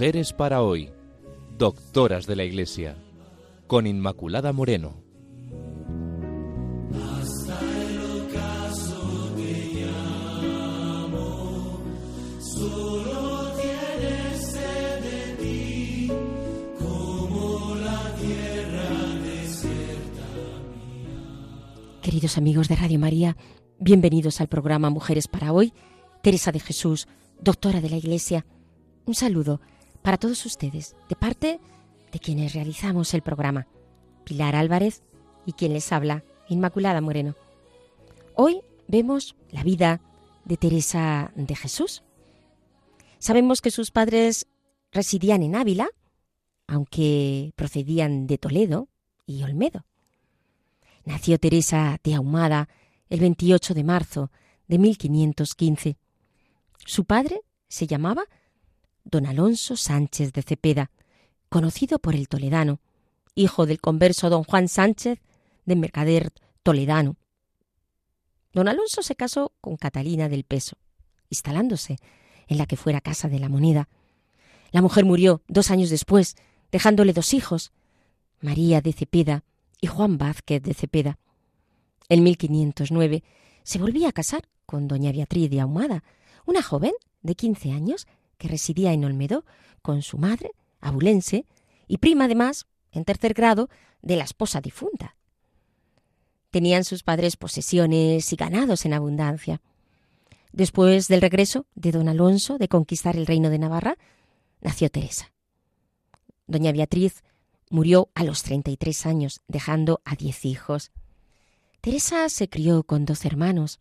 Mujeres para hoy, doctoras de la Iglesia, con Inmaculada Moreno. Queridos amigos de Radio María, bienvenidos al programa Mujeres para hoy. Teresa de Jesús, doctora de la Iglesia. Un saludo para todos ustedes, de parte de quienes realizamos el programa. Pilar Álvarez y quien les habla, Inmaculada Moreno. Hoy vemos la vida de Teresa de Jesús. Sabemos que sus padres residían en Ávila, aunque procedían de Toledo y Olmedo. Nació Teresa de Ahumada el 28 de marzo de 1515. Su padre se llamaba don Alonso Sánchez de Cepeda, conocido por el toledano, hijo del converso don Juan Sánchez de Mercader Toledano. Don Alonso se casó con Catalina del Peso, instalándose en la que fuera Casa de la Moneda. La mujer murió dos años después, dejándole dos hijos, María de Cepeda y Juan Vázquez de Cepeda. En 1509 se volvía a casar con doña Beatriz de Ahumada, una joven de 15 años que residía en Olmedo con su madre, abulense, y prima además, en tercer grado, de la esposa difunta. Tenían sus padres posesiones y ganados en abundancia. Después del regreso de don Alonso de conquistar el reino de Navarra, nació Teresa. Doña Beatriz Murió a los 33 años, dejando a diez hijos. Teresa se crió con dos hermanos.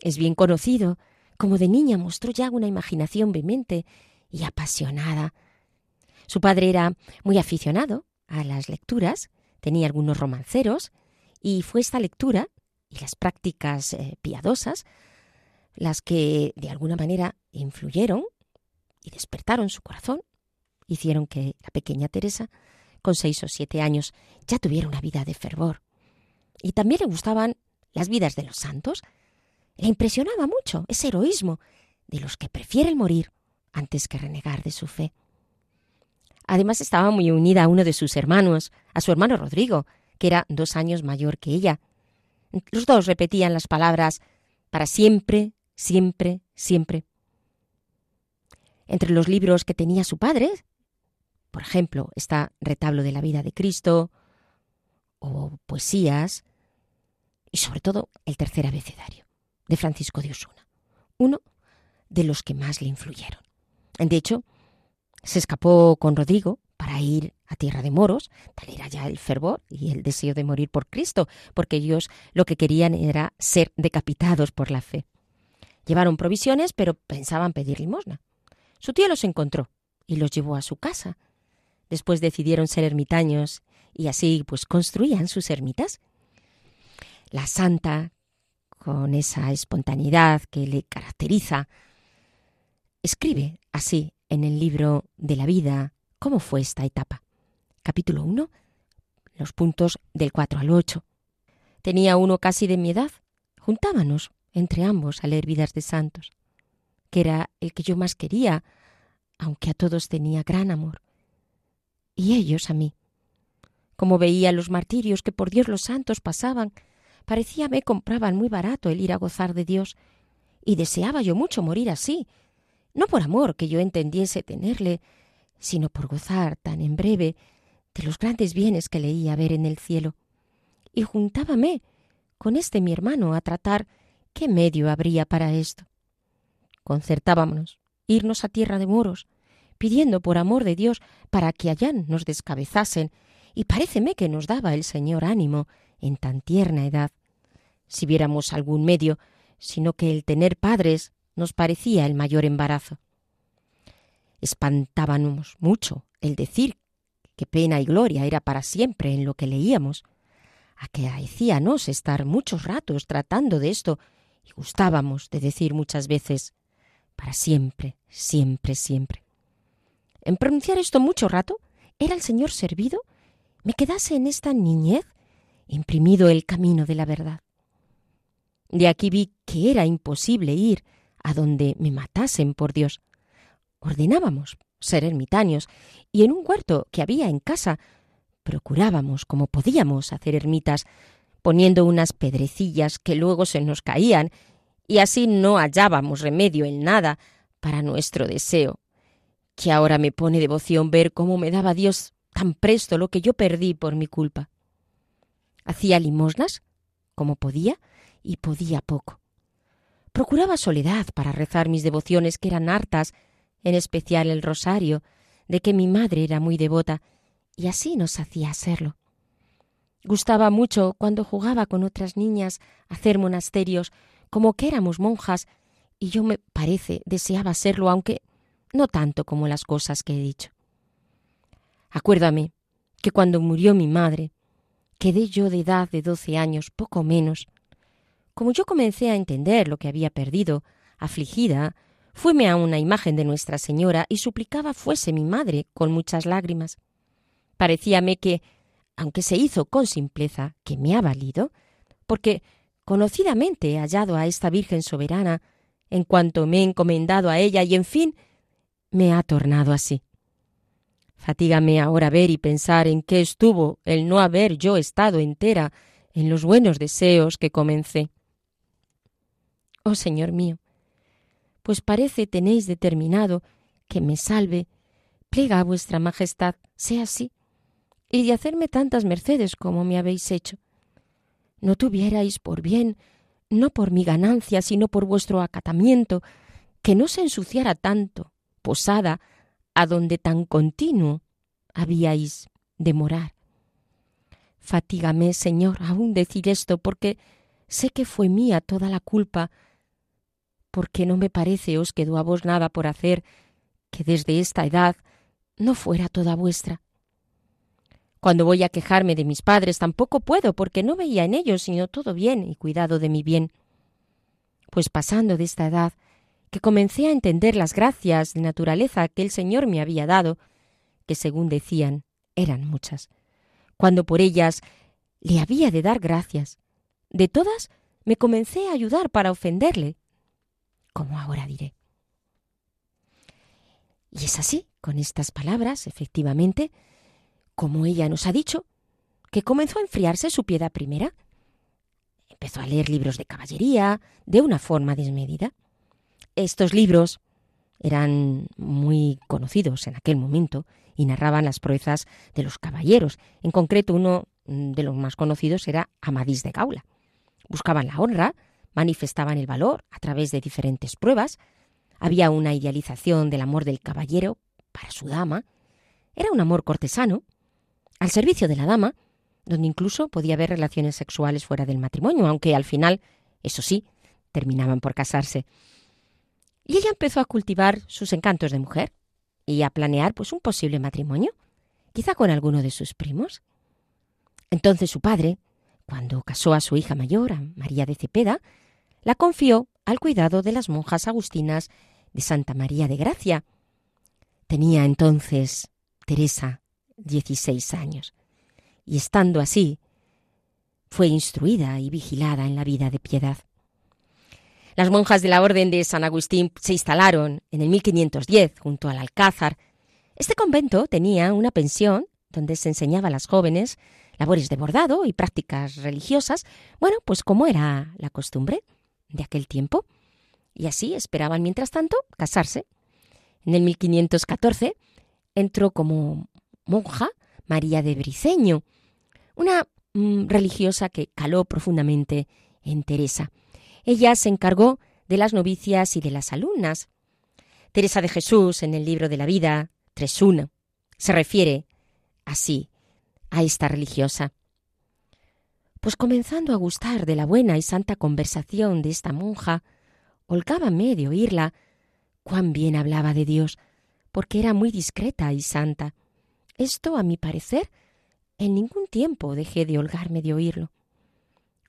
Es bien conocido como de niña mostró ya una imaginación vehemente y apasionada. Su padre era muy aficionado a las lecturas, tenía algunos romanceros, y fue esta lectura y las prácticas eh, piadosas las que de alguna manera influyeron y despertaron su corazón, hicieron que la pequeña Teresa con seis o siete años, ya tuviera una vida de fervor. Y también le gustaban las vidas de los santos. Le impresionaba mucho ese heroísmo de los que prefieren morir antes que renegar de su fe. Además estaba muy unida a uno de sus hermanos, a su hermano Rodrigo, que era dos años mayor que ella. Los dos repetían las palabras para siempre, siempre, siempre. Entre los libros que tenía su padre por ejemplo, está Retablo de la vida de Cristo o poesías y sobre todo el tercer abecedario de Francisco de Osuna, uno de los que más le influyeron. De hecho, se escapó con Rodrigo para ir a tierra de moros, tal era ya el fervor y el deseo de morir por Cristo, porque ellos lo que querían era ser decapitados por la fe. Llevaron provisiones, pero pensaban pedir limosna. Su tío los encontró y los llevó a su casa, Después decidieron ser ermitaños y así pues construían sus ermitas. La santa, con esa espontaneidad que le caracteriza, escribe así en el libro de la vida cómo fue esta etapa. Capítulo 1, los puntos del 4 al 8. Tenía uno casi de mi edad. Juntábamos entre ambos a leer vidas de santos, que era el que yo más quería, aunque a todos tenía gran amor y ellos a mí. Como veía los martirios que por Dios los santos pasaban, parecía me compraban muy barato el ir a gozar de Dios, y deseaba yo mucho morir así, no por amor que yo entendiese tenerle, sino por gozar tan en breve de los grandes bienes que leía ver en el cielo. Y juntábame con este mi hermano a tratar qué medio habría para esto. Concertábamos irnos a tierra de moros, pidiendo por amor de Dios para que allá nos descabezasen, y paréceme que nos daba el Señor ánimo en tan tierna edad. Si viéramos algún medio, sino que el tener padres nos parecía el mayor embarazo. Espantábamos mucho el decir que pena y gloria era para siempre en lo que leíamos. Acaecíanos estar muchos ratos tratando de esto y gustábamos de decir muchas veces para siempre, siempre, siempre. En pronunciar esto mucho rato, era el Señor servido, me quedase en esta niñez imprimido el camino de la verdad. De aquí vi que era imposible ir a donde me matasen por Dios. Ordenábamos ser ermitaños, y en un huerto que había en casa procurábamos, como podíamos, hacer ermitas, poniendo unas pedrecillas que luego se nos caían, y así no hallábamos remedio en nada para nuestro deseo, que ahora me pone devoción ver cómo me daba Dios tan presto lo que yo perdí por mi culpa. Hacía limosnas, como podía, y podía poco. Procuraba soledad para rezar mis devociones que eran hartas, en especial el rosario, de que mi madre era muy devota, y así nos hacía hacerlo. Gustaba mucho cuando jugaba con otras niñas hacer monasterios, como que éramos monjas, y yo me parece deseaba serlo, aunque no tanto como las cosas que he dicho. Acuérdame que cuando murió mi madre, quedé yo de edad de doce años, poco menos. Como yo comencé a entender lo que había perdido, afligida, fuime a una imagen de Nuestra Señora y suplicaba fuese mi madre con muchas lágrimas. Parecíame que, aunque se hizo con simpleza, que me ha valido, porque conocidamente he hallado a esta Virgen soberana, en cuanto me he encomendado a ella y en fin me ha tornado así. Fatígame ahora ver y pensar en qué estuvo el no haber yo estado entera en los buenos deseos que comencé. Oh Señor mío, pues parece tenéis determinado que me salve, plega a vuestra majestad, sea así, y de hacerme tantas mercedes como me habéis hecho. No tuvierais por bien, no por mi ganancia, sino por vuestro acatamiento, que no se ensuciara tanto, posada, a donde tan continuo habíais de morar. Fatígame, Señor, aún decir esto, porque sé que fue mía toda la culpa, porque no me parece os quedó a vos nada por hacer que desde esta edad no fuera toda vuestra. Cuando voy a quejarme de mis padres tampoco puedo, porque no veía en ellos sino todo bien y cuidado de mi bien. Pues pasando de esta edad, que comencé a entender las gracias de naturaleza que el Señor me había dado, que según decían eran muchas, cuando por ellas le había de dar gracias. De todas me comencé a ayudar para ofenderle, como ahora diré. Y es así, con estas palabras, efectivamente, como ella nos ha dicho, que comenzó a enfriarse su piedad primera. Empezó a leer libros de caballería de una forma desmedida. Estos libros eran muy conocidos en aquel momento y narraban las proezas de los caballeros. En concreto, uno de los más conocidos era Amadís de Gaula. Buscaban la honra, manifestaban el valor a través de diferentes pruebas. Había una idealización del amor del caballero para su dama. Era un amor cortesano, al servicio de la dama, donde incluso podía haber relaciones sexuales fuera del matrimonio, aunque al final, eso sí, terminaban por casarse. Y ella empezó a cultivar sus encantos de mujer y a planear pues un posible matrimonio, quizá con alguno de sus primos. Entonces su padre, cuando casó a su hija mayor, a María de Cepeda, la confió al cuidado de las monjas agustinas de Santa María de Gracia. Tenía entonces Teresa 16 años, y estando así, fue instruida y vigilada en la vida de piedad. Las monjas de la Orden de San Agustín se instalaron en el 1510 junto al Alcázar. Este convento tenía una pensión donde se enseñaba a las jóvenes labores de bordado y prácticas religiosas, bueno, pues como era la costumbre de aquel tiempo. Y así esperaban, mientras tanto, casarse. En el 1514 entró como monja María de Briceño, una mm, religiosa que caló profundamente en Teresa. Ella se encargó de las novicias y de las alumnas. Teresa de Jesús, en el libro de la vida 3.1, se refiere así a esta religiosa. Pues comenzando a gustar de la buena y santa conversación de esta monja, holgábame de oírla cuán bien hablaba de Dios, porque era muy discreta y santa. Esto, a mi parecer, en ningún tiempo dejé de holgarme de oírlo.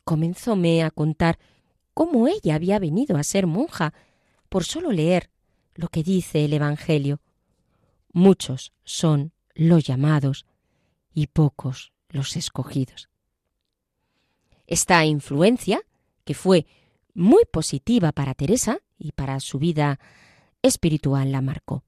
Comenzóme a contar cómo ella había venido a ser monja por solo leer lo que dice el Evangelio. Muchos son los llamados y pocos los escogidos. Esta influencia, que fue muy positiva para Teresa y para su vida espiritual, la marcó.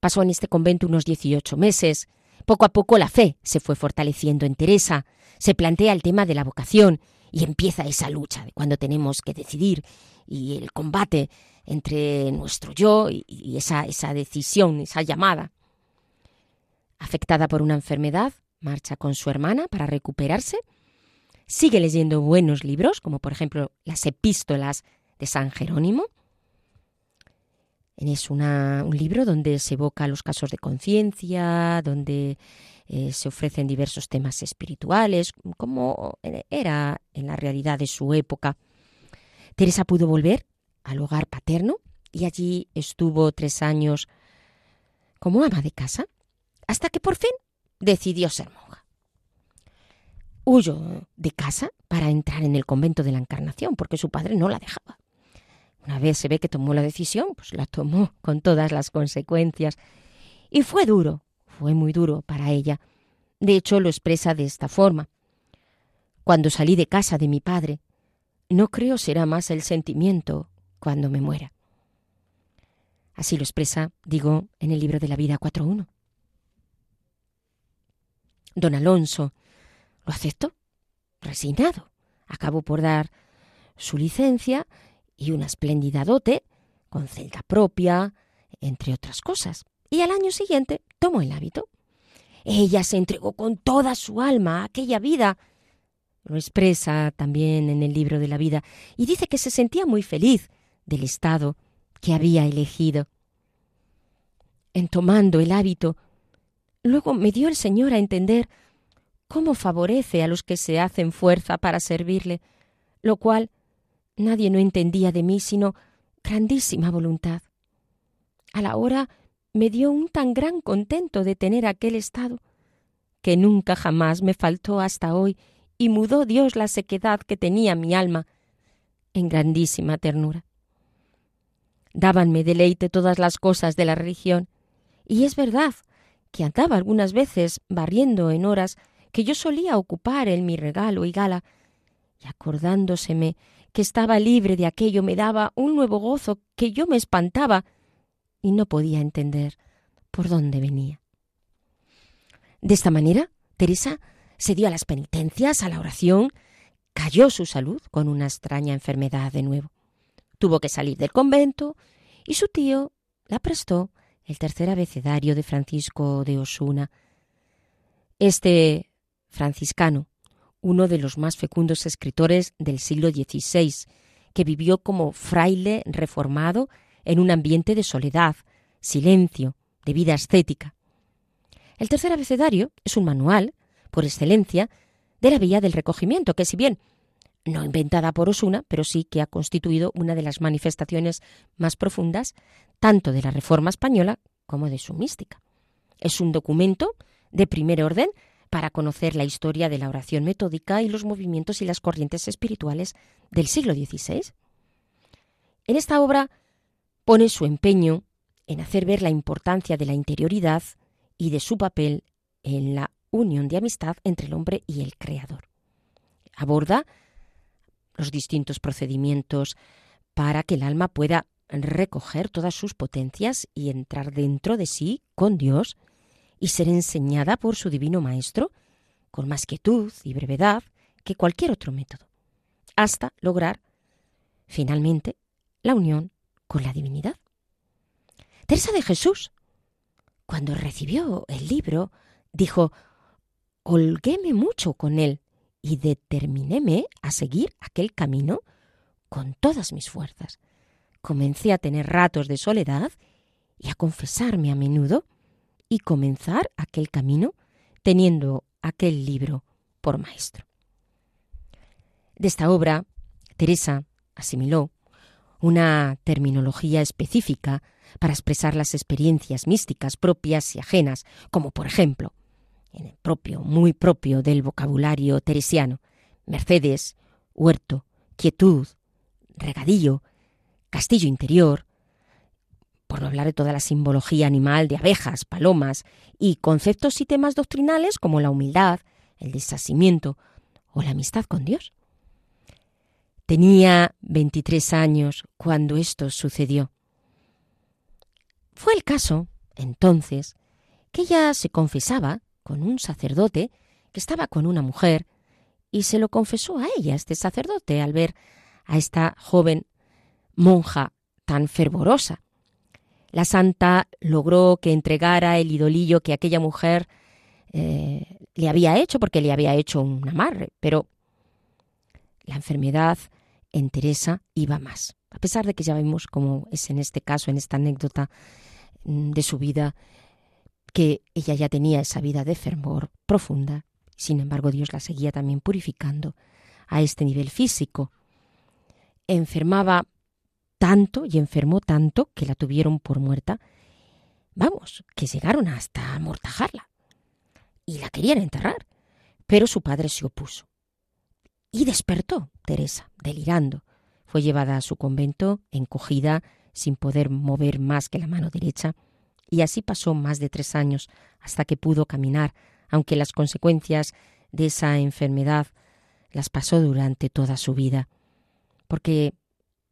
Pasó en este convento unos 18 meses. Poco a poco la fe se fue fortaleciendo en Teresa. Se plantea el tema de la vocación y empieza esa lucha de cuando tenemos que decidir y el combate entre nuestro yo y, esa, esa decisión, esa llamada. Afectada por una enfermedad, marcha con su hermana para recuperarse. Sigue leyendo buenos libros, como por ejemplo las epístolas de San Jerónimo. Es una, un libro donde se evoca los casos de conciencia, donde eh, se ofrecen diversos temas espirituales, como era en la realidad de su época. Teresa pudo volver al hogar paterno y allí estuvo tres años como ama de casa, hasta que por fin decidió ser monja. Huyó de casa para entrar en el convento de la Encarnación, porque su padre no la dejaba. Una vez se ve que tomó la decisión, pues la tomó con todas las consecuencias. Y fue duro, fue muy duro para ella. De hecho, lo expresa de esta forma. Cuando salí de casa de mi padre, no creo será más el sentimiento cuando me muera. Así lo expresa, digo, en el libro de la vida 4.1. Don Alonso lo aceptó, resignado. Acabó por dar su licencia y una espléndida dote, con celda propia, entre otras cosas. Y al año siguiente tomó el hábito. Ella se entregó con toda su alma a aquella vida. Lo expresa también en el libro de la vida y dice que se sentía muy feliz del estado que había elegido. En tomando el hábito, luego me dio el Señor a entender cómo favorece a los que se hacen fuerza para servirle, lo cual Nadie no entendía de mí sino grandísima voluntad. A la hora me dio un tan gran contento de tener aquel estado, que nunca jamás me faltó hasta hoy, y mudó Dios la sequedad que tenía mi alma en grandísima ternura. Dábanme deleite todas las cosas de la religión, y es verdad que andaba algunas veces barriendo en horas que yo solía ocupar en mi regalo y gala, y acordándoseme que estaba libre de aquello me daba un nuevo gozo que yo me espantaba y no podía entender por dónde venía. De esta manera, Teresa se dio a las penitencias, a la oración, cayó su salud con una extraña enfermedad de nuevo. Tuvo que salir del convento y su tío la prestó el tercer abecedario de Francisco de Osuna. Este franciscano uno de los más fecundos escritores del siglo XVI, que vivió como fraile reformado en un ambiente de soledad, silencio, de vida ascética. El tercer abecedario es un manual, por excelencia, de la vía del recogimiento, que si bien no inventada por Osuna, pero sí que ha constituido una de las manifestaciones más profundas tanto de la Reforma española como de su mística. Es un documento de primer orden para conocer la historia de la oración metódica y los movimientos y las corrientes espirituales del siglo XVI. En esta obra pone su empeño en hacer ver la importancia de la interioridad y de su papel en la unión de amistad entre el hombre y el Creador. Aborda los distintos procedimientos para que el alma pueda recoger todas sus potencias y entrar dentro de sí con Dios y ser enseñada por su divino Maestro con más quietud y brevedad que cualquier otro método, hasta lograr, finalmente, la unión con la divinidad. Teresa de Jesús, cuando recibió el libro, dijo, holguéme mucho con él y determinéme a seguir aquel camino con todas mis fuerzas. Comencé a tener ratos de soledad y a confesarme a menudo y comenzar aquel camino teniendo aquel libro por maestro. De esta obra, Teresa asimiló una terminología específica para expresar las experiencias místicas propias y ajenas, como por ejemplo, en el propio, muy propio del vocabulario teresiano, Mercedes, huerto, quietud, regadillo, castillo interior, por no hablar de toda la simbología animal de abejas, palomas y conceptos y temas doctrinales como la humildad, el desasimiento o la amistad con Dios. Tenía 23 años cuando esto sucedió. Fue el caso entonces que ella se confesaba con un sacerdote que estaba con una mujer y se lo confesó a ella, este sacerdote, al ver a esta joven monja tan fervorosa. La santa logró que entregara el idolillo que aquella mujer eh, le había hecho, porque le había hecho un amarre, pero la enfermedad en Teresa iba más. A pesar de que ya vemos cómo es en este caso, en esta anécdota mm, de su vida, que ella ya tenía esa vida de fervor profunda, sin embargo Dios la seguía también purificando a este nivel físico. Enfermaba tanto y enfermó tanto que la tuvieron por muerta. Vamos, que llegaron hasta amortajarla. Y la querían enterrar. Pero su padre se opuso. Y despertó Teresa, delirando. Fue llevada a su convento, encogida, sin poder mover más que la mano derecha, y así pasó más de tres años hasta que pudo caminar, aunque las consecuencias de esa enfermedad las pasó durante toda su vida, porque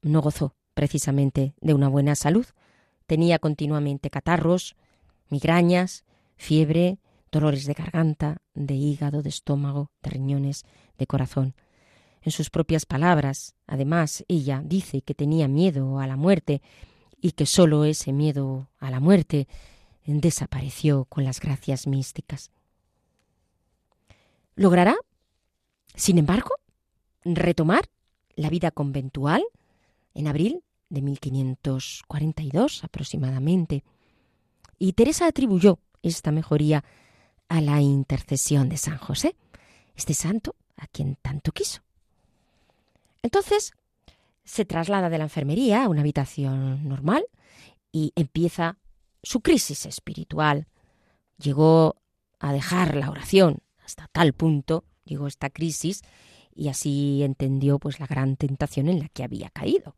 no gozó precisamente de una buena salud. Tenía continuamente catarros, migrañas, fiebre, dolores de garganta, de hígado, de estómago, de riñones, de corazón. En sus propias palabras, además, ella dice que tenía miedo a la muerte y que sólo ese miedo a la muerte desapareció con las gracias místicas. ¿Logrará, sin embargo, retomar la vida conventual en abril de 1542 aproximadamente, y Teresa atribuyó esta mejoría a la intercesión de San José, este santo a quien tanto quiso. Entonces, se traslada de la enfermería a una habitación normal y empieza su crisis espiritual. Llegó a dejar la oración hasta tal punto, llegó esta crisis, y así entendió pues la gran tentación en la que había caído.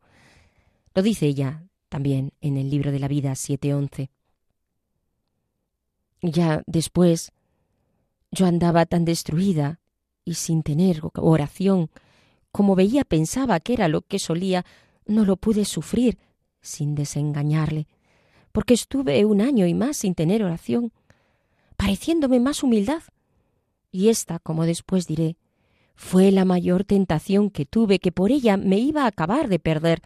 Lo dice ella también en el libro de la vida 7.11. Ya después yo andaba tan destruida y sin tener oración, como veía pensaba que era lo que solía, no lo pude sufrir sin desengañarle, porque estuve un año y más sin tener oración, pareciéndome más humildad. Y esta, como después diré, fue la mayor tentación que tuve, que por ella me iba a acabar de perder,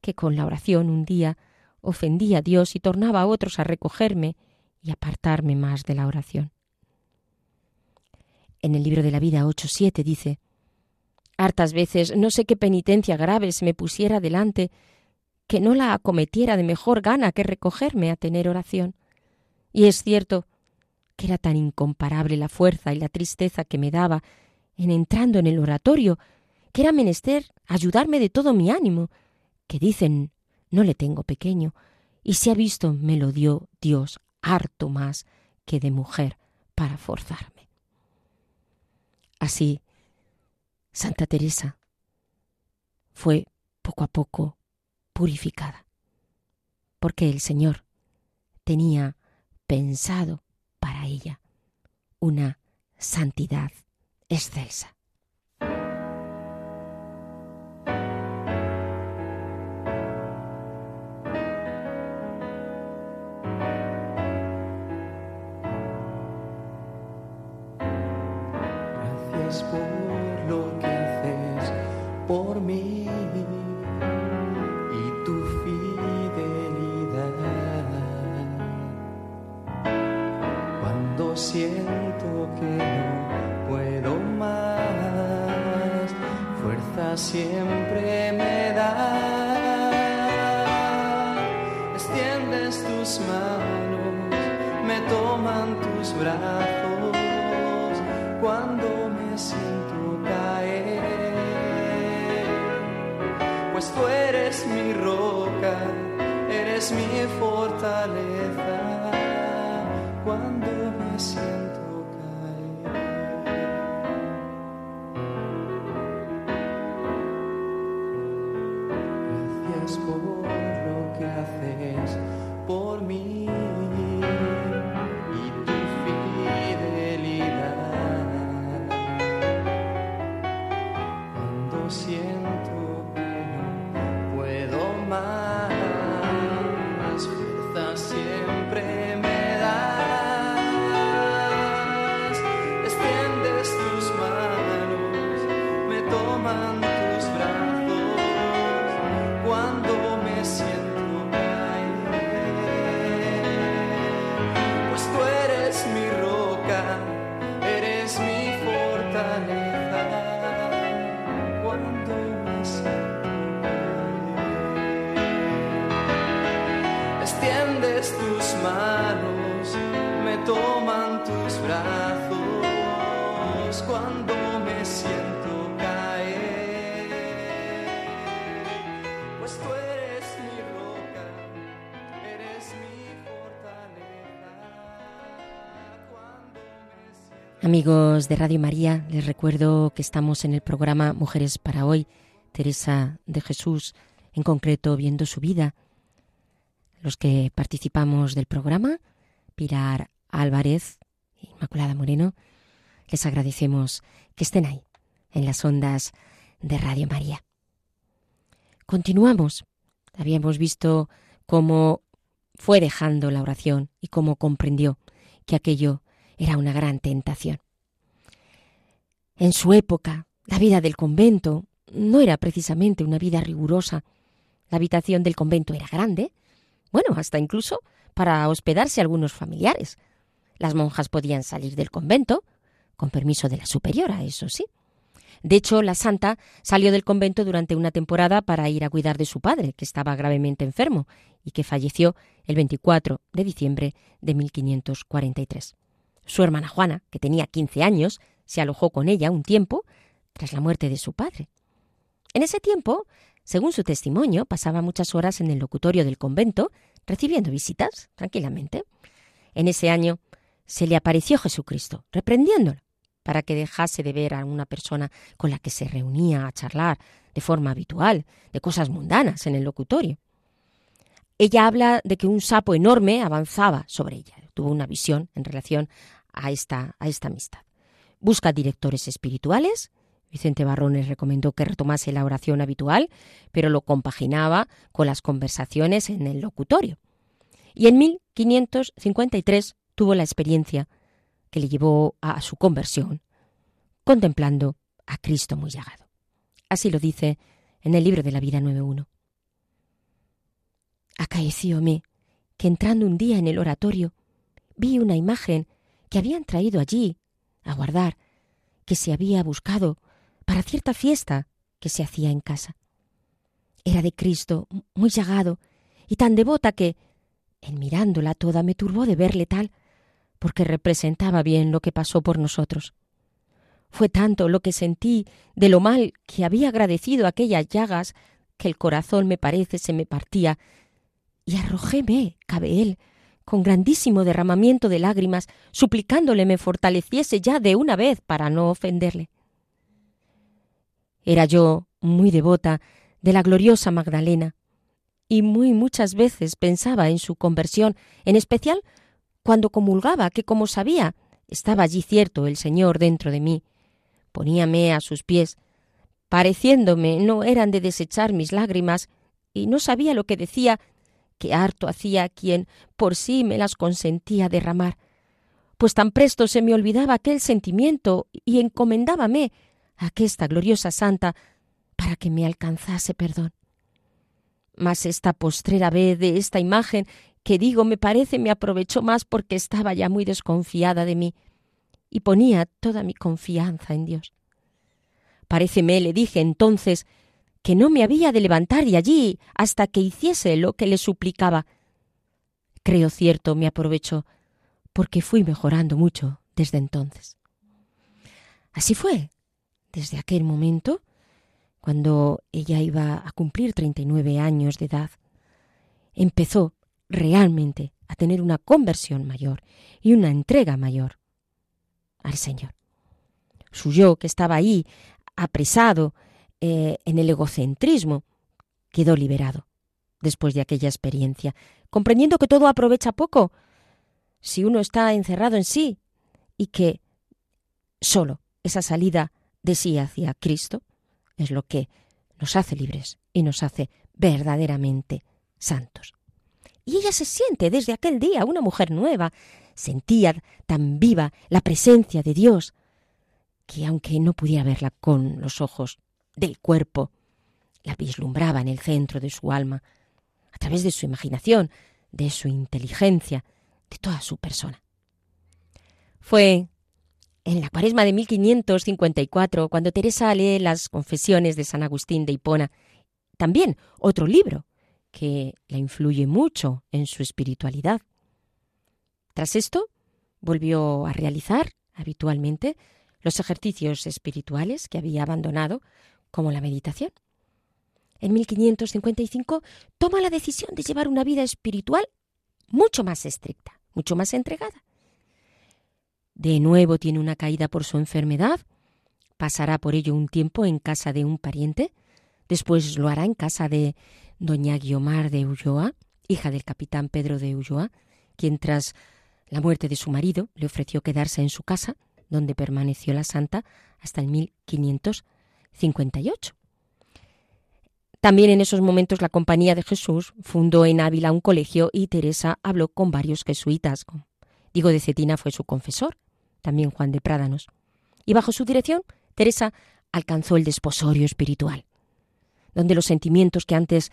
que con la oración un día ofendía a Dios y tornaba a otros a recogerme y apartarme más de la oración. En el libro de la vida 8.7 dice, Hartas veces no sé qué penitencia grave se me pusiera delante, que no la acometiera de mejor gana que recogerme a tener oración. Y es cierto que era tan incomparable la fuerza y la tristeza que me daba en entrando en el oratorio, que era menester ayudarme de todo mi ánimo, que dicen no le tengo pequeño, y se ha visto me lo dio Dios harto más que de mujer para forzarme. Así, Santa Teresa fue poco a poco purificada, porque el Señor tenía pensado para ella una santidad excelsa. Extiendes tus manos, me toman tus brazos cuando me siento caer. Pues tú eres mi roca, eres mi fortaleza Amigos de Radio María, les recuerdo que estamos en el programa Mujeres para Hoy, Teresa de Jesús, en concreto viendo su vida. Los que participamos del programa, Pilar Álvarez Inmaculada Moreno, les agradecemos que estén ahí, en las ondas de Radio María. Continuamos. Habíamos visto cómo fue dejando la oración y cómo comprendió que aquello era una gran tentación. En su época, la vida del convento no era precisamente una vida rigurosa. La habitación del convento era grande, bueno, hasta incluso para hospedarse algunos familiares. Las monjas podían salir del convento, con permiso de la superiora, eso sí. De hecho, la santa salió del convento durante una temporada para ir a cuidar de su padre, que estaba gravemente enfermo y que falleció el 24 de diciembre de 1543. Su hermana Juana, que tenía 15 años, se alojó con ella un tiempo tras la muerte de su padre. En ese tiempo, según su testimonio, pasaba muchas horas en el locutorio del convento, recibiendo visitas tranquilamente. En ese año se le apareció Jesucristo, reprendiéndola, para que dejase de ver a una persona con la que se reunía a charlar de forma habitual, de cosas mundanas en el locutorio. Ella habla de que un sapo enorme avanzaba sobre ella. Tuvo una visión en relación a esta, a esta amistad. Busca directores espirituales. Vicente Barrones recomendó que retomase la oración habitual, pero lo compaginaba con las conversaciones en el locutorio. Y en 1553 tuvo la experiencia que le llevó a su conversión, contemplando a Cristo muy llagado. Así lo dice en el libro de la vida 9.1. Acaecióme que entrando un día en el oratorio vi una imagen que habían traído allí a guardar, que se había buscado para cierta fiesta que se hacía en casa. Era de Cristo, muy llagado, y tan devota que, en mirándola toda, me turbó de verle tal, porque representaba bien lo que pasó por nosotros. Fue tanto lo que sentí de lo mal que había agradecido aquellas llagas que el corazón me parece se me partía, y arrojóme, cabe él, con grandísimo derramamiento de lágrimas, suplicándole me fortaleciese ya de una vez para no ofenderle. Era yo muy devota de la gloriosa Magdalena, y muy muchas veces pensaba en su conversión, en especial cuando comulgaba, que como sabía, estaba allí cierto el Señor dentro de mí. Poníame a sus pies, pareciéndome no eran de desechar mis lágrimas, y no sabía lo que decía, que harto hacía quien por sí me las consentía derramar, pues tan presto se me olvidaba aquel sentimiento y encomendábame a aquesta gloriosa santa para que me alcanzase perdón. Mas esta postrera vez de esta imagen que digo me parece me aprovechó más porque estaba ya muy desconfiada de mí y ponía toda mi confianza en Dios. Paréceme, le dije entonces, que no me había de levantar de allí hasta que hiciese lo que le suplicaba. Creo cierto me aprovechó, porque fui mejorando mucho desde entonces. Así fue, desde aquel momento, cuando ella iba a cumplir treinta y nueve años de edad, empezó realmente a tener una conversión mayor y una entrega mayor al Señor. Su yo, que estaba ahí, apresado eh, en el egocentrismo, quedó liberado después de aquella experiencia, comprendiendo que todo aprovecha poco si uno está encerrado en sí y que solo esa salida de sí hacia Cristo es lo que nos hace libres y nos hace verdaderamente santos. Y ella se siente desde aquel día una mujer nueva, sentía tan viva la presencia de Dios, que aunque no pudiera verla con los ojos del cuerpo, la vislumbraba en el centro de su alma, a través de su imaginación, de su inteligencia, de toda su persona. Fue en la cuaresma de 1554 cuando Teresa lee las confesiones de San Agustín de Hipona, también otro libro que la influye mucho en su espiritualidad. Tras esto, volvió a realizar habitualmente los ejercicios espirituales que había abandonado, como la meditación. En 1555 toma la decisión de llevar una vida espiritual mucho más estricta, mucho más entregada. De nuevo tiene una caída por su enfermedad, pasará por ello un tiempo en casa de un pariente, después lo hará en casa de doña Guiomar de Ulloa, hija del capitán Pedro de Ulloa, quien tras la muerte de su marido le ofreció quedarse en su casa, donde permaneció la santa hasta el 1558. También en esos momentos la Compañía de Jesús fundó en Ávila un colegio y Teresa habló con varios jesuitas. Diego de Cetina fue su confesor, también Juan de Prádanos. Y bajo su dirección, Teresa alcanzó el desposorio espiritual, donde los sentimientos que antes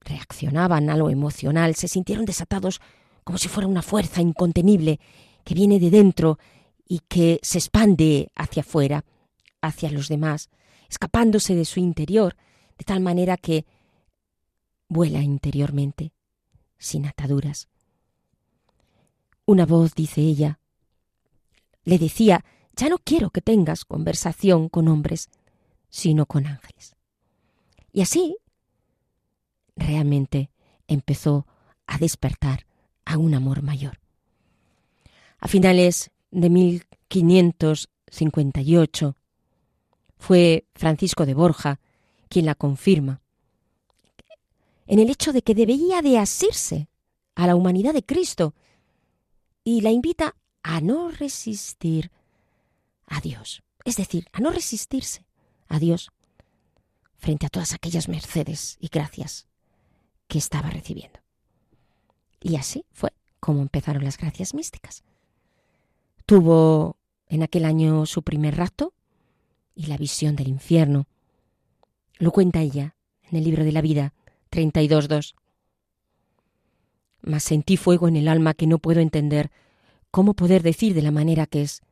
reaccionaban a lo emocional se sintieron desatados como si fuera una fuerza incontenible que viene de dentro y que se expande hacia afuera, hacia los demás, escapándose de su interior, de tal manera que vuela interiormente, sin ataduras. Una voz, dice ella, le decía, ya no quiero que tengas conversación con hombres, sino con ángeles. Y así, realmente empezó a despertar a un amor mayor. A finales de 1558 fue Francisco de Borja quien la confirma en el hecho de que debía de asirse a la humanidad de Cristo y la invita a no resistir a Dios, es decir, a no resistirse a Dios frente a todas aquellas mercedes y gracias que estaba recibiendo. Y así fue como empezaron las gracias místicas. Tuvo en aquel año su primer rato y la visión del infierno. Lo cuenta ella en el libro de la vida 32.2. Mas sentí fuego en el alma que no puedo entender cómo poder decir de la manera que es.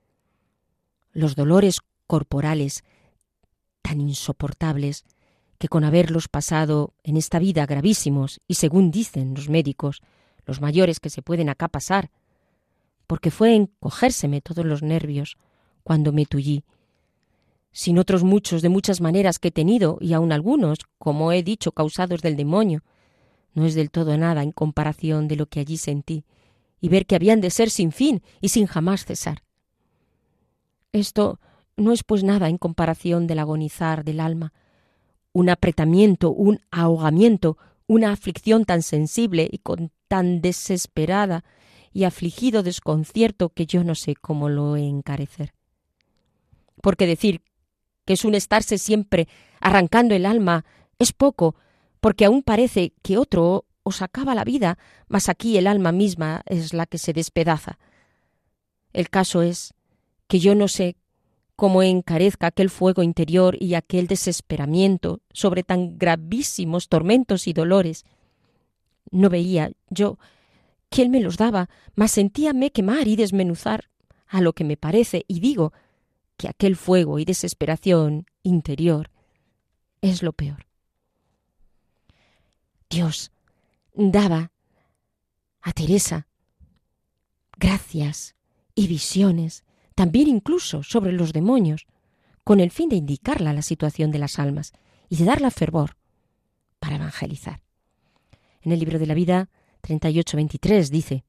Los dolores corporales tan insoportables que con haberlos pasado en esta vida gravísimos y según dicen los médicos, los mayores que se pueden acá pasar, porque fue encogérseme todos los nervios cuando me tullí, sin otros muchos de muchas maneras que he tenido, y aun algunos, como he dicho, causados del demonio, no es del todo nada en comparación de lo que allí sentí, y ver que habían de ser sin fin y sin jamás cesar. Esto no es pues nada en comparación del agonizar del alma, un apretamiento, un ahogamiento, una aflicción tan sensible y con tan desesperada y afligido desconcierto que yo no sé cómo lo he encarecer. Porque decir que es un estarse siempre arrancando el alma es poco, porque aún parece que otro os acaba la vida, mas aquí el alma misma es la que se despedaza. El caso es que yo no sé cómo encarezca aquel fuego interior y aquel desesperamiento sobre tan gravísimos tormentos y dolores. No veía yo quién me los daba, mas sentíame quemar y desmenuzar, a lo que me parece, y digo que aquel fuego y desesperación interior es lo peor. Dios daba a Teresa gracias y visiones también incluso sobre los demonios, con el fin de indicarla la situación de las almas y de darla fervor para evangelizar. En el libro de la vida 38-23 dice,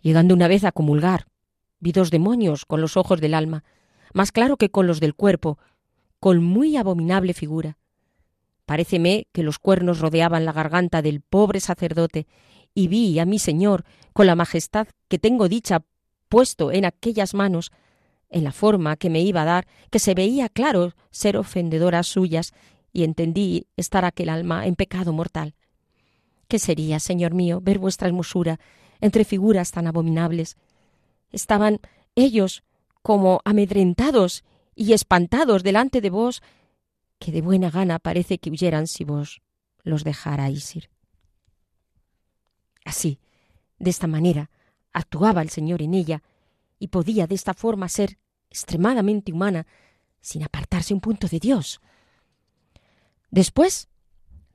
Llegando una vez a comulgar, vi dos demonios con los ojos del alma, más claro que con los del cuerpo, con muy abominable figura. Paréceme que los cuernos rodeaban la garganta del pobre sacerdote, y vi a mi Señor, con la majestad que tengo dicha puesto en aquellas manos, en la forma que me iba a dar, que se veía claro ser ofendedoras suyas, y entendí estar aquel alma en pecado mortal. ¿Qué sería, Señor mío, ver vuestra hermosura entre figuras tan abominables? Estaban ellos como amedrentados y espantados delante de vos, que de buena gana parece que huyeran si vos los dejarais ir. Así, de esta manera, actuaba el Señor en ella y podía de esta forma ser extremadamente humana sin apartarse un punto de Dios. Después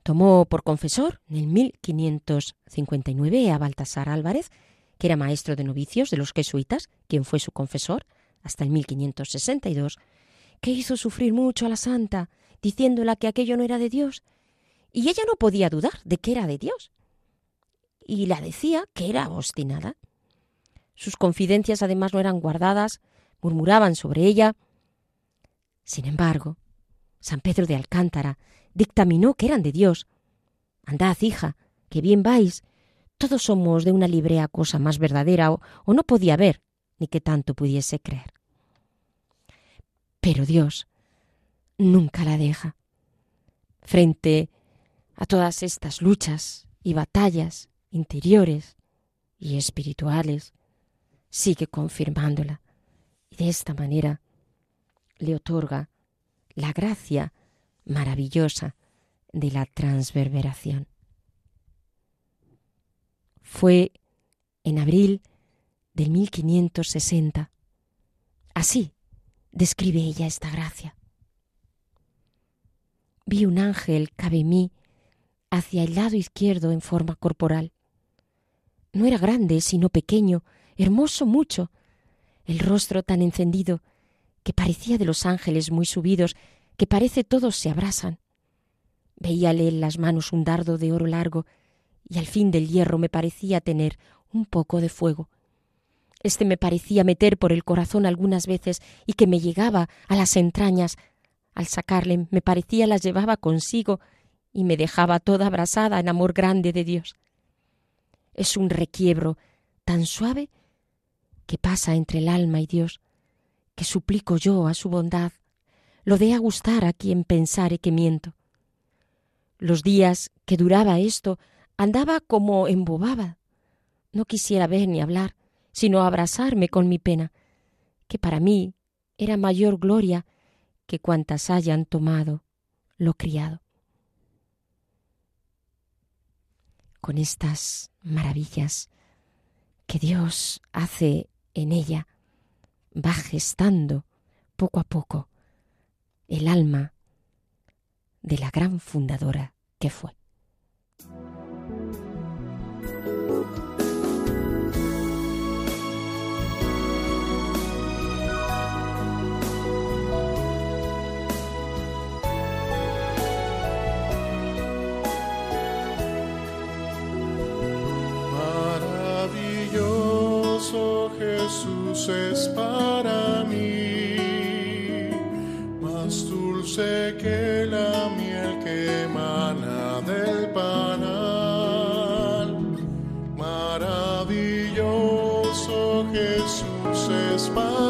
Tomó por confesor en el 1559 a Baltasar Álvarez, que era maestro de novicios de los jesuitas, quien fue su confesor hasta el 1562, que hizo sufrir mucho a la santa, diciéndola que aquello no era de Dios, y ella no podía dudar de que era de Dios, y la decía que era obstinada. Sus confidencias además no eran guardadas, murmuraban sobre ella. Sin embargo, San Pedro de Alcántara dictaminó que eran de Dios. Andad, hija, que bien vais. Todos somos de una librea cosa más verdadera o, o no podía haber, ni que tanto pudiese creer. Pero Dios nunca la deja. Frente a todas estas luchas y batallas interiores y espirituales, sigue confirmándola y de esta manera le otorga la gracia maravillosa de la transverberación. Fue en abril del 1560. Así describe ella esta gracia. Vi un ángel cabe mí hacia el lado izquierdo en forma corporal. No era grande, sino pequeño, hermoso mucho, el rostro tan encendido que parecía de los ángeles muy subidos, que parece todos se abrasan. Veíale en las manos un dardo de oro largo, y al fin del hierro me parecía tener un poco de fuego. Este me parecía meter por el corazón algunas veces y que me llegaba a las entrañas. Al sacarle me parecía las llevaba consigo y me dejaba toda abrasada en amor grande de Dios. Es un requiebro tan suave que pasa entre el alma y Dios, que suplico yo a su bondad, lo dé a gustar a quien pensare que miento. Los días que duraba esto andaba como embobada. No quisiera ver ni hablar, sino abrazarme con mi pena, que para mí era mayor gloria que cuantas hayan tomado lo criado. Con estas maravillas que Dios hace en ella va gestando poco a poco el alma de la gran fundadora que fue. Jesús es para mí, más dulce que la miel que emana del panal. Maravilloso Jesús es para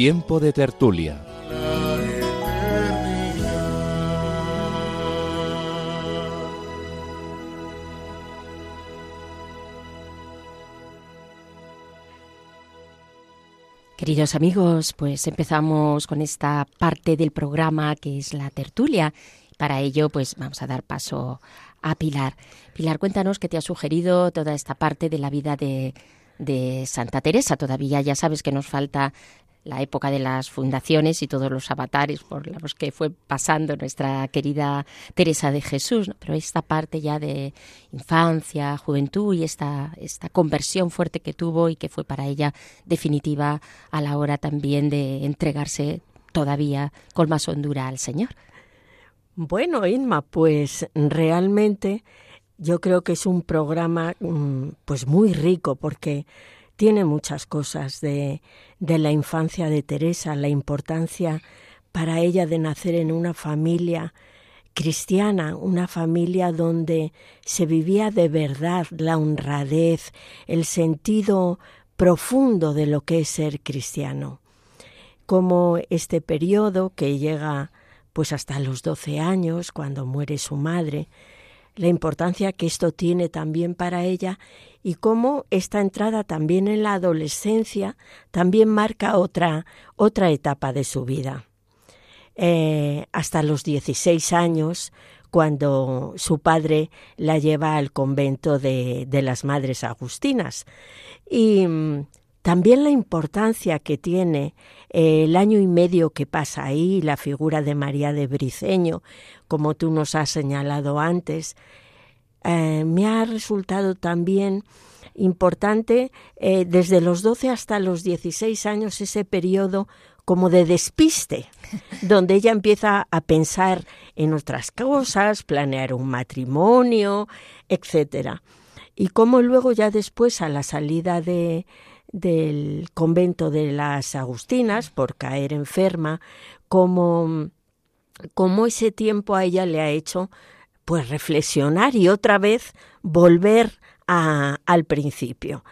Tiempo de tertulia. Queridos amigos, pues empezamos con esta parte del programa que es la tertulia. Para ello, pues vamos a dar paso a Pilar. Pilar, cuéntanos qué te ha sugerido toda esta parte de la vida de, de Santa Teresa. Todavía ya sabes que nos falta la época de las fundaciones y todos los avatares por los que fue pasando nuestra querida Teresa de Jesús, pero esta parte ya de infancia, juventud y esta, esta conversión fuerte que tuvo y que fue para ella definitiva a la hora también de entregarse todavía con más hondura al Señor. Bueno, Inma, pues realmente yo creo que es un programa mm, pues muy rico porque tiene muchas cosas de, la infancia de Teresa, la importancia para ella de nacer en una familia cristiana, una familia donde se vivía de verdad la honradez, el sentido profundo de lo que es ser cristiano. Como este periodo que llega pues hasta los 12 años, cuando muere su madre, la importancia que esto tiene también para ella y cómo esta entrada también en la adolescencia también marca otra, otra etapa de su vida. Eh, hasta los 16 años, cuando su padre la lleva al convento de, de las Madres Agustinas. Y mm, también la importancia que tiene el año y medio que pasa ahí, la figura de María de Briceño, como tú nos has señalado antes, eh, me ha resultado también importante eh, desde los 12 hasta los 16 años ese periodo como de despiste, donde ella empieza a pensar en otras cosas, planear un matrimonio, etcétera. Y cómo luego ya después a la salida de, del convento de las Agustinas por caer enferma, como, como ese tiempo a ella le ha hecho pues reflexionar y otra vez volver a, al principio.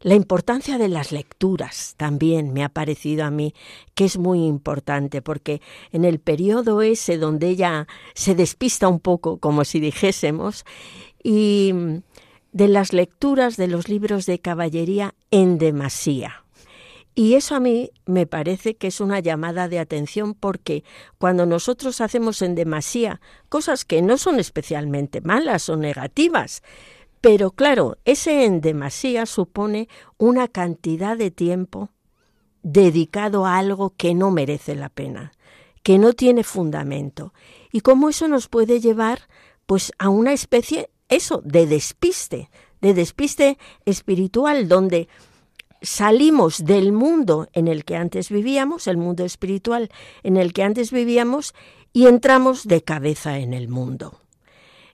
La importancia de las lecturas también me ha parecido a mí que es muy importante porque en el periodo ese donde ella se despista un poco, como si dijésemos, y de las lecturas de los libros de caballería en demasía. Y eso a mí me parece que es una llamada de atención porque cuando nosotros hacemos en demasía cosas que no son especialmente malas o negativas, pero claro, ese en demasía supone una cantidad de tiempo dedicado a algo que no merece la pena, que no tiene fundamento. Y cómo eso nos puede llevar pues a una especie eso de despiste, de despiste espiritual donde salimos del mundo en el que antes vivíamos, el mundo espiritual en el que antes vivíamos, y entramos de cabeza en el mundo.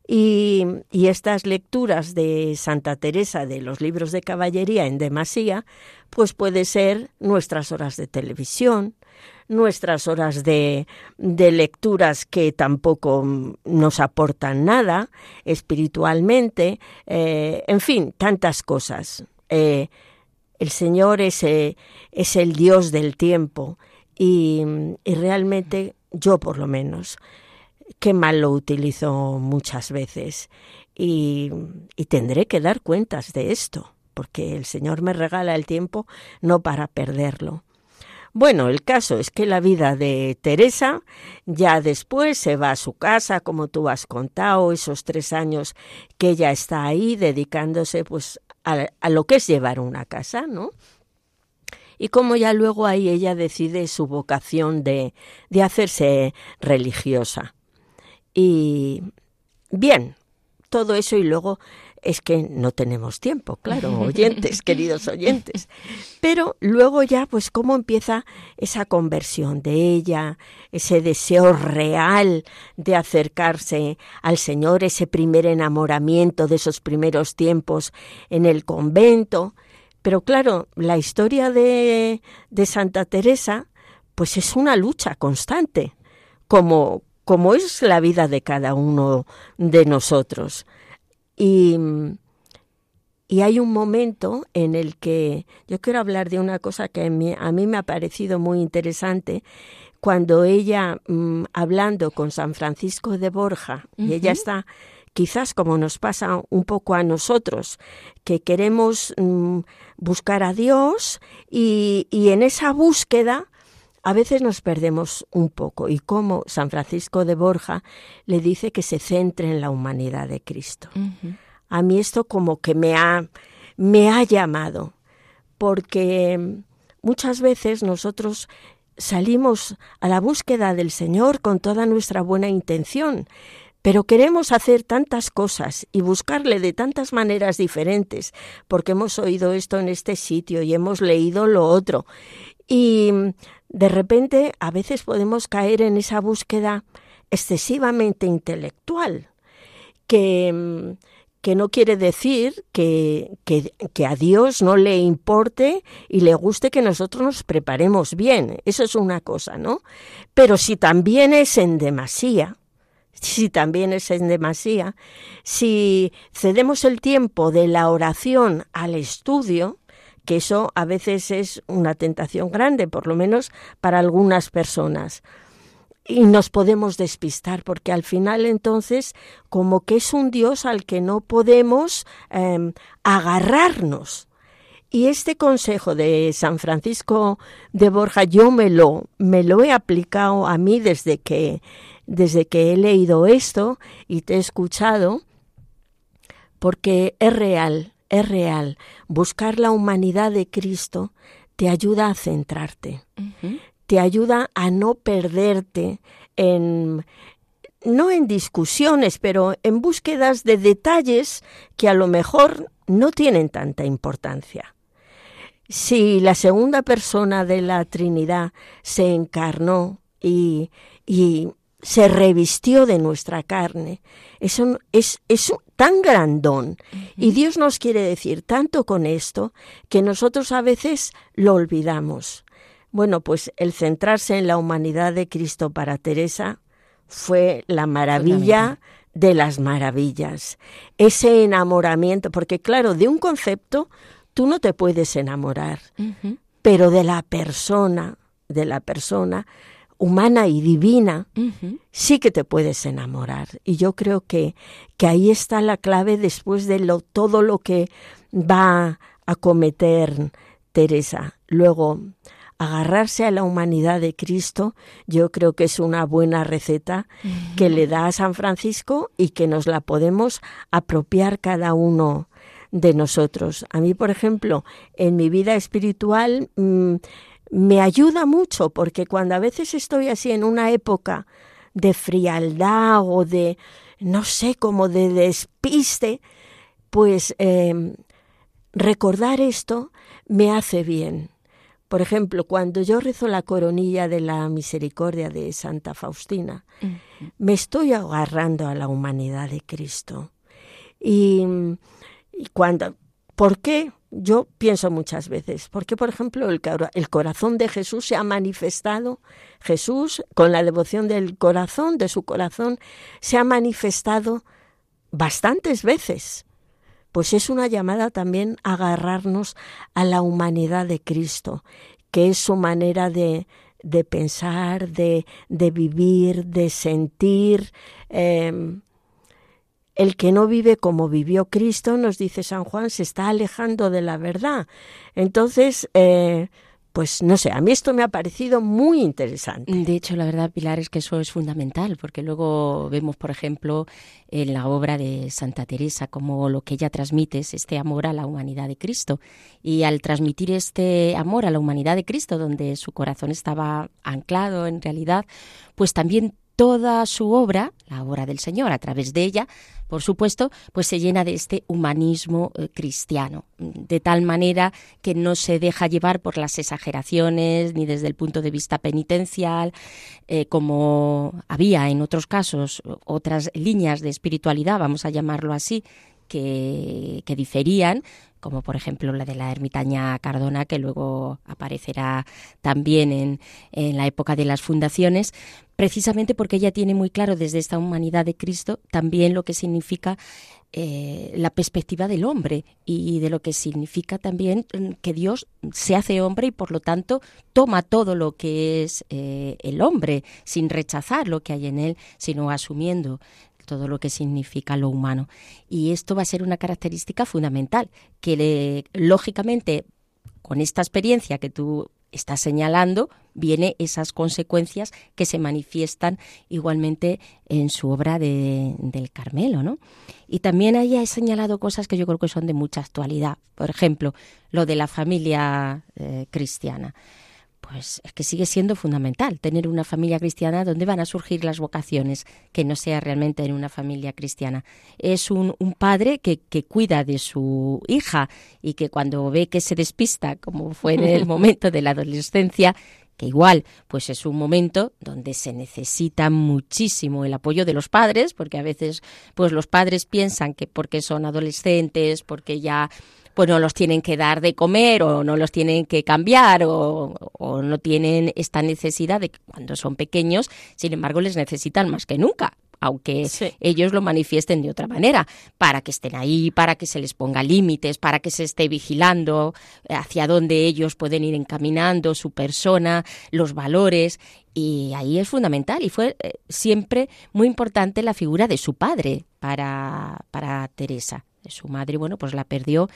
Y, y, estas lecturas de Santa Teresa de los libros de caballería en demasía, pues puede ser nuestras horas de televisión, nuestras horas de, de lecturas que tampoco nos aportan nada espiritualmente, eh, en fin, tantas cosas. Eh, el Señor es, eh, es, el Dios del tiempo y, y realmente yo por lo menos qué mal lo utilizo muchas veces y, y, tendré que dar cuentas de esto, porque el Señor me regala el tiempo no para perderlo. Bueno, el caso es que la vida de Teresa ya después se va a su casa, como tú has contado, esos tres años que ella está ahí dedicándose pues a, a lo que es llevar una casa, ¿no? y como ya luego ahí ella decide su vocación de, de hacerse religiosa. Y bien, todo eso y luego es que no tenemos tiempo, claro, oyentes, queridos oyentes. Pero luego ya, pues, cómo empieza esa conversión de ella, ese deseo real de acercarse al Señor, ese primer enamoramiento de esos primeros tiempos en el convento. Pero claro, la historia de, de Santa Teresa, pues es una lucha constante, como, como es la vida de cada uno de nosotros. Y, Y hay un momento en el que yo quiero hablar de una cosa que a mí, a mí me ha parecido muy interesante, cuando ella, mm, hablando con San Francisco de Borja, y ella está quizás como nos pasa un poco a nosotros, que queremos mm, buscar a Dios y, y, en esa búsqueda a veces nos perdemos un poco. Y como San Francisco de Borja le dice que se centre en la humanidad de Cristo. A mí esto como que me ha, me ha llamado, porque muchas veces nosotros salimos a la búsqueda del Señor con toda nuestra buena intención, pero queremos hacer tantas cosas y buscarle de tantas maneras diferentes, porque hemos oído esto en este sitio y hemos leído lo otro. Y de repente a veces podemos caer en esa búsqueda excesivamente intelectual, que, que no quiere decir que, que, que, a Dios no le importe y le guste que nosotros nos preparemos bien. Eso es una cosa, ¿no? Pero si también es en demasía, si también es en demasía, si cedemos el tiempo de la oración al estudio, que eso a veces es una tentación grande, por lo menos para algunas personas. Y nos podemos despistar, porque al final entonces como que es un Dios al que no podemos eh, agarrarnos. Y este consejo de San Francisco de Borja yo me lo, me lo he aplicado a mí desde que desde que he leído esto y te he escuchado, porque es real, es real. Buscar la humanidad de Cristo te ayuda a centrarte, te ayuda a no perderte en, no en discusiones, pero en búsquedas de detalles que a lo mejor no tienen tanta importancia. Si la segunda persona de la Trinidad se encarnó y, y se revistió de nuestra carne. Eso es, es tan grandón. Y Dios nos quiere decir tanto con esto que nosotros a veces lo olvidamos. Bueno, pues el centrarse en la humanidad de Cristo para Teresa fue la maravilla de las maravillas. Ese enamoramiento, porque claro, de un concepto tú no te puedes enamorar, pero de la persona, de la persona, humana y divina, sí que te puedes enamorar. Y yo creo que, que ahí está la clave después de lo, todo lo que va a cometer Teresa. Luego, agarrarse a la humanidad de Cristo, yo creo que es una buena receta que le da a San Francisco y que nos la podemos apropiar cada uno de nosotros. A mí, por ejemplo, en mi vida espiritual, mm, me ayuda mucho porque cuando a veces estoy así en una época de frialdad o de, no sé, como de despiste, pues em, recordar esto me hace bien. Por ejemplo, cuando yo rezo la coronilla de la misericordia de Santa Faustina, me estoy agarrando a la humanidad de Cristo. Y, y cuando, ¿por qué? Yo pienso muchas veces, porque por ejemplo el, corazón de Jesús se ha manifestado, Jesús con la devoción del corazón, de su corazón, se ha manifestado bastantes veces. Pues es una llamada también a agarrarnos a la humanidad de Cristo, que es su manera de, de pensar, de, de, vivir, de sentir. Eh, el que no vive como vivió Cristo, nos dice San Juan, se está alejando de la verdad. Entonces, eh, pues no sé, a mí esto me ha parecido muy interesante. De hecho, la verdad, Pilar, es que eso es fundamental, porque luego vemos, por ejemplo, en la obra de Santa Teresa, como lo que ella transmite es este amor a la humanidad de Cristo. Y al transmitir este amor a la humanidad de Cristo, donde su corazón estaba anclado en realidad, pues también toda su obra, la obra del Señor, a través de ella, por supuesto, pues se llena de este humanismo eh, cristiano, de tal manera que no se deja llevar por las exageraciones ni desde el punto de vista penitencial, eh, como había en otros casos otras líneas de espiritualidad, vamos a llamarlo así, que diferían, como por ejemplo la de la ermitaña Cardona, que luego aparecerá también en, en, la época de las fundaciones, precisamente porque ella tiene muy claro desde esta humanidad de Cristo también lo que significa eh, la perspectiva del hombre y de lo que significa también mm, que Dios se hace hombre y por lo tanto toma todo lo que es eh, el hombre sin rechazar lo que hay en él, sino asumiendo todo lo que significa lo humano. Y esto va a ser una característica fundamental, que lógicamente con esta experiencia que tú está señalando, viene esas consecuencias que se manifiestan igualmente en su obra de, del Carmelo, ¿no? Y también ahí ha señalado cosas que yo creo que son de mucha actualidad. Por ejemplo, lo de la familia eh, cristiana pues es que sigue siendo fundamental tener una familia cristiana donde van a surgir las vocaciones, que no sea realmente en una familia cristiana. Es un, un padre que, que, cuida de su hija y que cuando ve que se despista, como fue en el momento de la adolescencia, que igual pues es un momento donde se necesita muchísimo el apoyo de los padres, porque a veces pues los padres piensan que porque son adolescentes, porque ya pues no los tienen que dar de comer o no los tienen que cambiar o, no tienen esta necesidad de que cuando son pequeños, sin embargo, les necesitan más que nunca aunque ellos lo manifiesten de otra manera, para que estén ahí, para que se les ponga límites, para que se esté vigilando hacia dónde ellos pueden ir encaminando su persona, los valores. Y ahí es fundamental y fue eh, siempre muy importante la figura de su padre para, para Teresa. Su madre, bueno, pues la perdió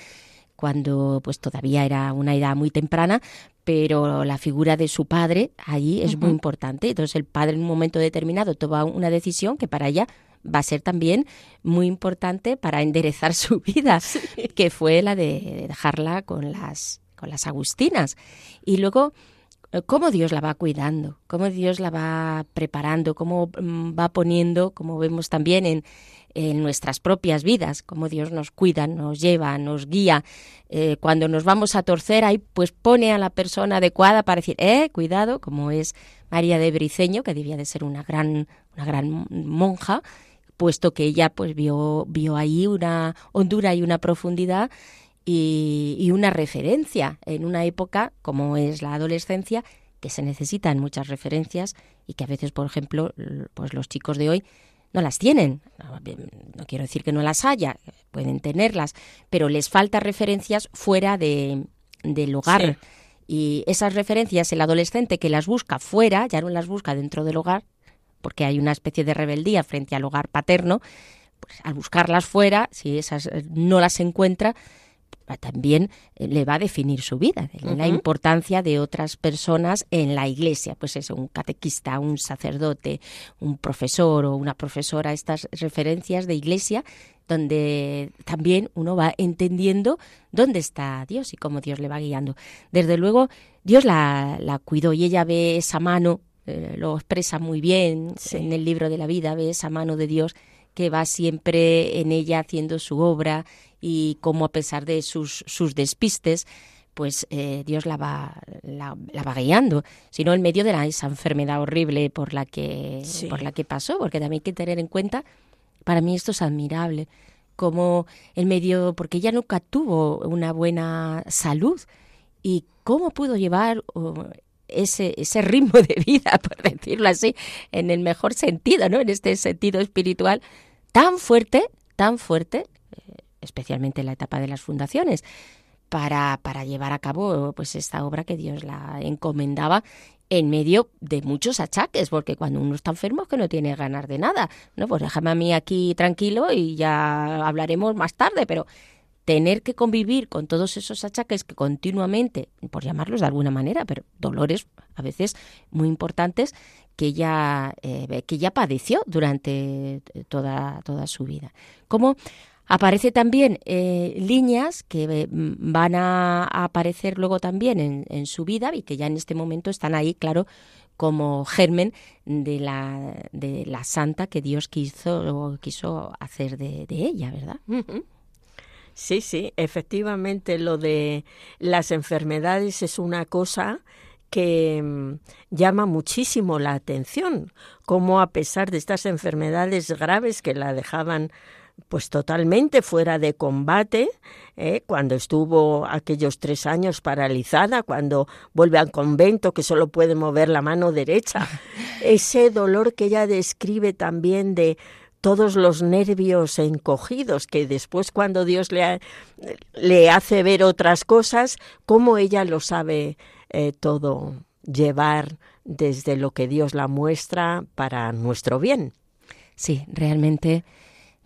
cuando pues todavía era una edad muy temprana, pero la figura de su padre ahí es muy importante. Entonces el padre en un momento determinado toma una decisión que para ella va a ser también muy importante para enderezar su vida, que fue la de dejarla con las con las agustinas. Y luego cómo Dios la va cuidando, cómo Dios la va preparando, cómo mm, va poniendo, como vemos también en, en nuestras propias vidas, como Dios nos cuida, nos lleva, nos guía. Eh, cuando nos vamos a torcer, ahí pues pone a la persona adecuada para decir, eh, cuidado, como es María de Briceño, que debía de ser una gran, una gran monja, puesto que ella pues vio, vio ahí una hondura y una profundidad y, y una referencia en una época como es la adolescencia, que se necesitan muchas referencias y que a veces, por ejemplo, pues los chicos de hoy no las tienen. No quiero decir que no las haya, pueden tenerlas, pero les falta referencias fuera de, del hogar. Y esas referencias, el adolescente que las busca fuera, ya no las busca dentro del hogar, porque hay una especie de rebeldía frente al hogar paterno, pues al buscarlas fuera, si esas eh, no las encuentra, también eh, le va a definir su vida, la importancia de otras personas en la iglesia, pues es un catequista, un sacerdote, un profesor o una profesora, estas referencias de iglesia donde también uno va entendiendo dónde está Dios y cómo Dios le va guiando. Desde luego, Dios la, la cuidó y ella ve esa mano, eh, lo expresa muy bien en el libro de la vida, ve esa mano de Dios que va siempre en ella haciendo su obra y cómo a pesar de sus, sus despistes, pues eh, Dios la va, la, va guiando, sino en medio de la, esa enfermedad horrible por la, que, por la que pasó, porque también hay que tener en cuenta, para mí esto es admirable, como en medio, porque ella nunca tuvo una buena salud, y cómo pudo llevar ese, ese ritmo de vida, por decirlo así, en el mejor sentido, ¿no? En este sentido espiritual, tan fuerte, tan fuerte, especialmente en la etapa de las fundaciones, para, para llevar a cabo pues esta obra que Dios la encomendaba en medio de muchos achaques, porque cuando uno está enfermo es que no tiene ganas de nada, ¿no? Pues déjame a mí aquí tranquilo y ya hablaremos más tarde, pero tener que convivir con todos esos achaques que continuamente, por llamarlos de alguna manera, pero dolores a veces muy importantes que ella, eh, que ya padeció durante toda, toda su vida. Como Aparece también eh, líneas que eh, van a, aparecer luego también en, su vida y que ya en este momento están ahí, claro, como germen de la, de la santa que Dios quiso, quiso hacer de, ella, ¿verdad? Sí, sí, efectivamente lo de las enfermedades es una cosa que mm, llama muchísimo la atención, como a pesar de estas enfermedades graves que la dejaban pues totalmente fuera de combate, ¿eh? cuando estuvo aquellos tres años paralizada, cuando vuelve al convento que solo puede mover la mano derecha, ese dolor que ella describe también de todos los nervios encogidos, que después cuando Dios le, le hace ver otras cosas, cómo ella lo sabe eh, todo llevar desde lo que Dios la muestra para nuestro bien. Sí, realmente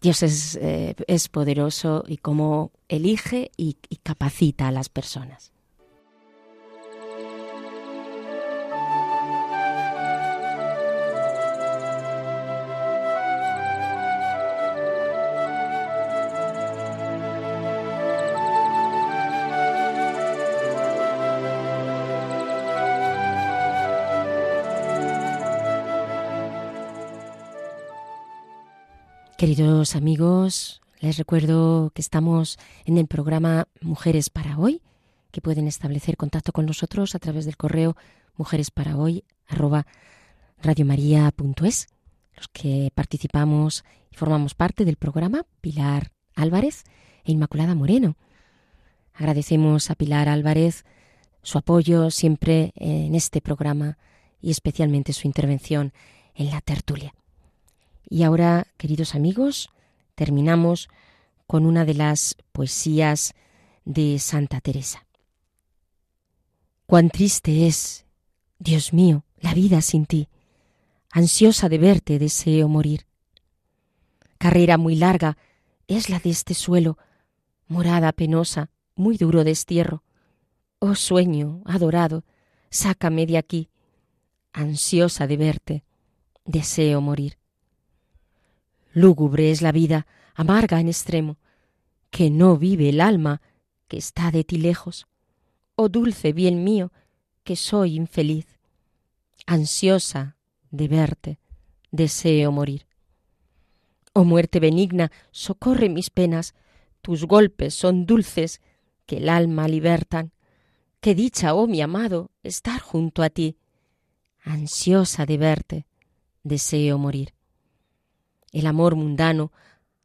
Dios es, eh, es poderoso y cómo elige y capacita a las personas. Queridos amigos, les recuerdo que estamos en el programa Mujeres para Hoy, que pueden establecer contacto con nosotros a través del correo mujeresparahoy@radiomaria.es. Los que participamos y formamos parte del programa, Pilar Álvarez e Inmaculada Moreno. Agradecemos a Pilar Álvarez su apoyo siempre en este programa y especialmente su intervención en la tertulia. Y ahora, queridos amigos, terminamos con una de las poesías de Santa Teresa. Cuán triste es, Dios mío, la vida sin ti. Ansiosa de verte deseo morir. Carrera muy larga es la de este suelo, morada penosa, muy duro destierro. Oh sueño, adorado, sácame de aquí. Ansiosa de verte, deseo morir. Lúgubre es la vida, amarga en extremo, que no vive el alma que está de ti lejos. Oh dulce bien mío, que soy infeliz, ansiosa de verte, deseo morir. Oh muerte benigna, socorre mis penas, tus golpes son dulces que el alma libertan. Qué dicha, oh mi amado, estar junto a ti, ansiosa de verte, deseo morir. El amor mundano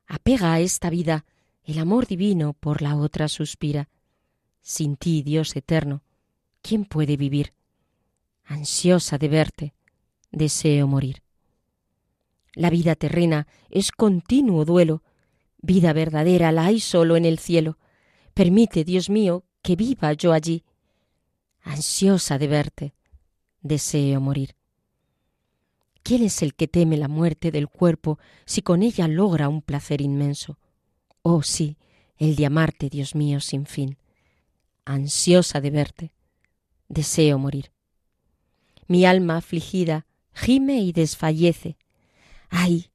apega a esta vida, el amor divino por la otra suspira. Sin ti, Dios eterno, ¿quién puede vivir? Ansiosa de verte, deseo morir. La vida terrena es continuo duelo, vida verdadera la hay solo en el cielo. Permite, Dios mío, que viva yo allí. Ansiosa de verte, deseo morir. ¿Quién es el que teme la muerte del cuerpo si con ella logra un placer inmenso? Oh sí, el de amarte, Dios mío, sin fin. Ansiosa de verte, deseo morir. Mi alma afligida gime y desfallece. Ay,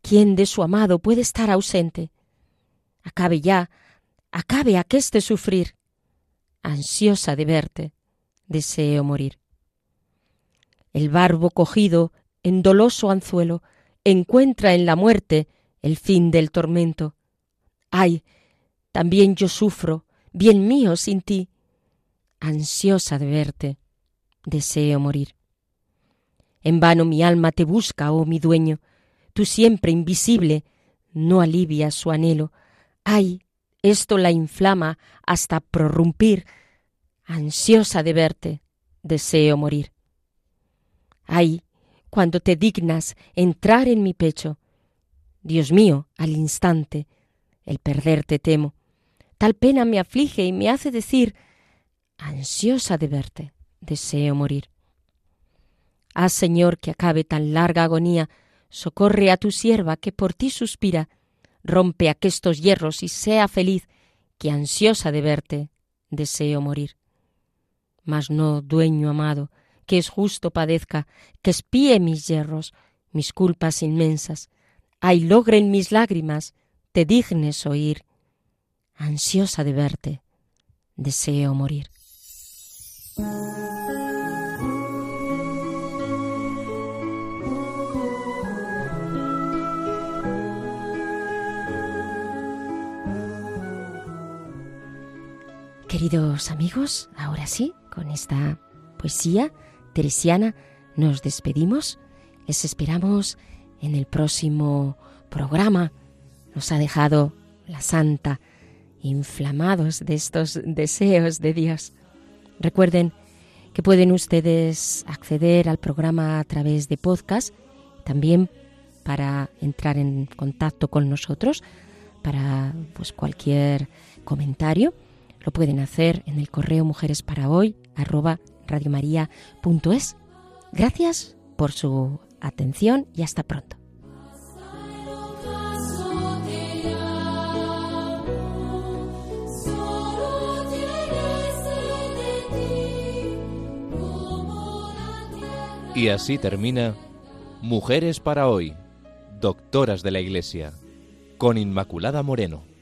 ¿quién de su amado puede estar ausente? Acabe ya, acabe aqueste sufrir. Ansiosa de verte, deseo morir. El barbo cogido en doloso anzuelo, encuentra en la muerte el fin del tormento. Ay, también yo sufro, bien mío sin ti. Ansiosa de verte, deseo morir. En vano mi alma te busca, oh mi dueño, tú siempre invisible, no alivias su anhelo. Ay, esto la inflama hasta prorrumpir. Ansiosa de verte, deseo morir. Ay, cuando te dignas entrar en mi pecho. Dios mío, al instante, el perderte temo. Tal pena me aflige y me hace decir, ansiosa de verte, deseo morir. Haz, Señor, que acabe tan larga agonía, socorre a tu sierva que por ti suspira, rompe aquestos hierros y sea feliz, que ansiosa de verte, deseo morir. Mas no, dueño amado, que es justo padezca, que espíe mis yerros, mis culpas inmensas. Ay, logren mis lágrimas, te dignes oír. Ansiosa de verte, deseo morir. Queridos amigos, ahora sí, con esta poesía teresiana, nos despedimos. Les esperamos en el próximo programa. Nos ha dejado la Santa inflamados de estos deseos de Dios. Recuerden que pueden ustedes acceder al programa a través de podcast. También para entrar en contacto con nosotros, para pues cualquier comentario, lo pueden hacer en el correo mujeres para hoy radiomaria.es. Gracias por su atención y hasta pronto. Y así termina Mujeres para hoy, doctoras de la Iglesia, con Inmaculada Moreno.